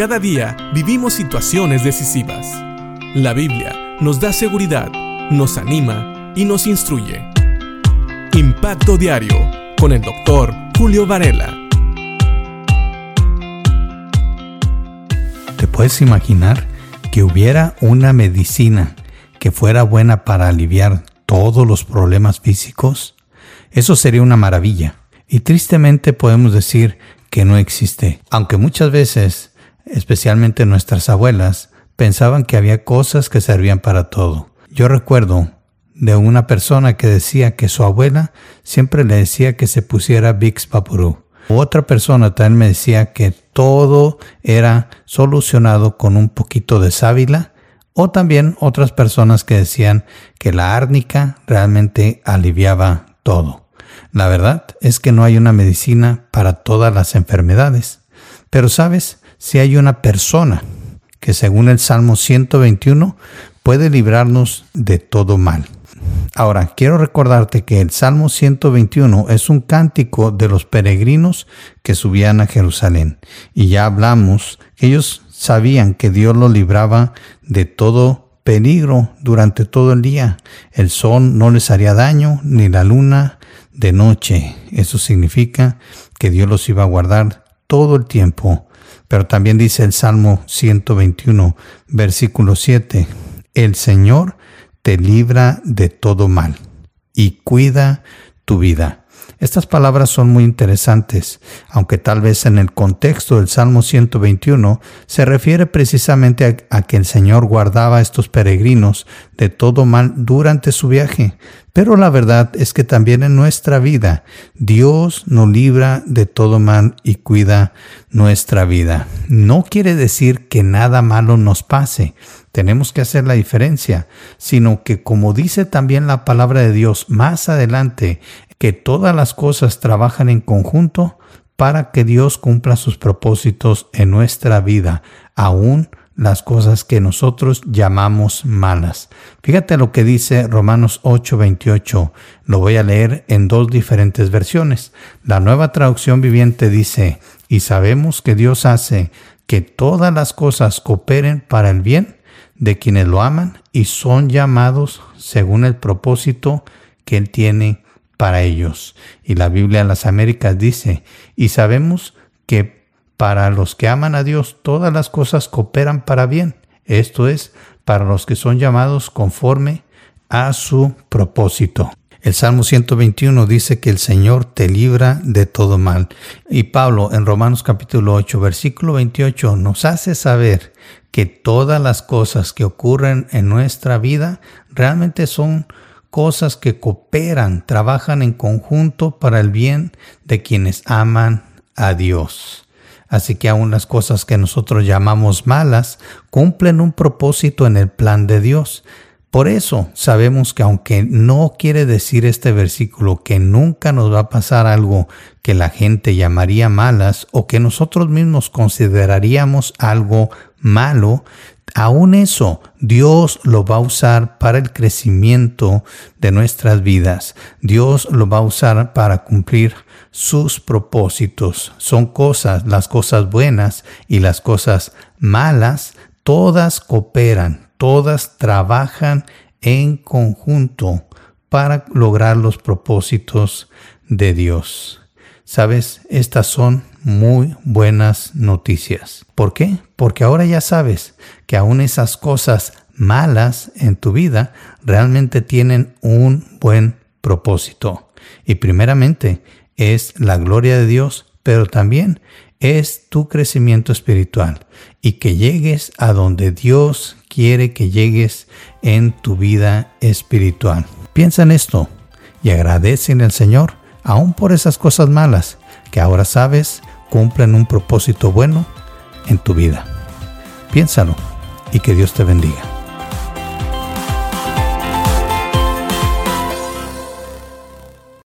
Cada día vivimos situaciones decisivas. La Biblia nos da seguridad, nos anima y nos instruye. Impacto Diario con el doctor Julio Varela. ¿Te puedes imaginar que hubiera una medicina que fuera buena para aliviar todos los problemas físicos? Eso sería una maravilla. Y tristemente podemos decir que no existe, aunque muchas veces especialmente nuestras abuelas, pensaban que había cosas que servían para todo. Yo recuerdo de una persona que decía que su abuela siempre le decía que se pusiera Vicks Vaporú. Otra persona también me decía que todo era solucionado con un poquito de sábila o también otras personas que decían que la árnica realmente aliviaba todo. La verdad es que no hay una medicina para todas las enfermedades. Pero sabes, si hay una persona que según el Salmo 121 puede librarnos de todo mal. Ahora, quiero recordarte que el Salmo 121 es un cántico de los peregrinos que subían a Jerusalén. Y ya hablamos que ellos sabían que Dios los libraba de todo peligro durante todo el día. El sol no les haría daño, ni la luna de noche. Eso significa que Dios los iba a guardar todo el tiempo pero también dice el Salmo 121, versículo 7, el Señor te libra de todo mal y cuida tu vida. Estas palabras son muy interesantes, aunque tal vez en el contexto del Salmo 121 se refiere precisamente a, que el Señor guardaba a estos peregrinos de todo mal durante su viaje. Pero la verdad es que también en nuestra vida Dios nos libra de todo mal y cuida nuestra vida. No quiere decir que nada malo nos pase, tenemos que hacer la diferencia, sino que como dice también la palabra de Dios más adelante que todas las cosas trabajan en conjunto para que Dios cumpla sus propósitos en nuestra vida, aún las cosas que nosotros llamamos malas. Fíjate lo que dice Romanos 8:28. Lo voy a leer en dos diferentes versiones. La nueva traducción viviente dice, y sabemos que Dios hace que todas las cosas cooperen para el bien de quienes lo aman y son llamados según el propósito que Él tiene para ellos. Y la Biblia en las Américas dice, y sabemos que para los que aman a Dios todas las cosas cooperan para bien, esto es, para los que son llamados conforme a su propósito. El Salmo 121 dice que el Señor te libra de todo mal. Y Pablo en Romanos capítulo 8, versículo 28 nos hace saber que todas las cosas que ocurren en nuestra vida realmente son cosas que cooperan, trabajan en conjunto para el bien de quienes aman a Dios. Así que aún las cosas que nosotros llamamos malas cumplen un propósito en el plan de Dios. Por eso sabemos que aunque no quiere decir este versículo que nunca nos va a pasar algo que la gente llamaría malas o que nosotros mismos consideraríamos algo malo, aún eso Dios lo va a usar para el crecimiento de nuestras vidas. Dios lo va a usar para cumplir sus propósitos. Son cosas, las cosas buenas y las cosas malas, todas cooperan todas trabajan en conjunto para lograr los propósitos de Dios. Sabes, estas son muy buenas noticias. ¿Por qué? Porque ahora ya sabes que aún esas cosas malas en tu vida realmente tienen un buen propósito. Y primeramente es la gloria de Dios, pero también es tu crecimiento espiritual y que llegues a donde Dios quiere que llegues en tu vida espiritual. Piensa en esto y agradece al Señor aún por esas cosas malas que ahora sabes cumplen un propósito bueno en tu vida. Piénsalo y que Dios te bendiga.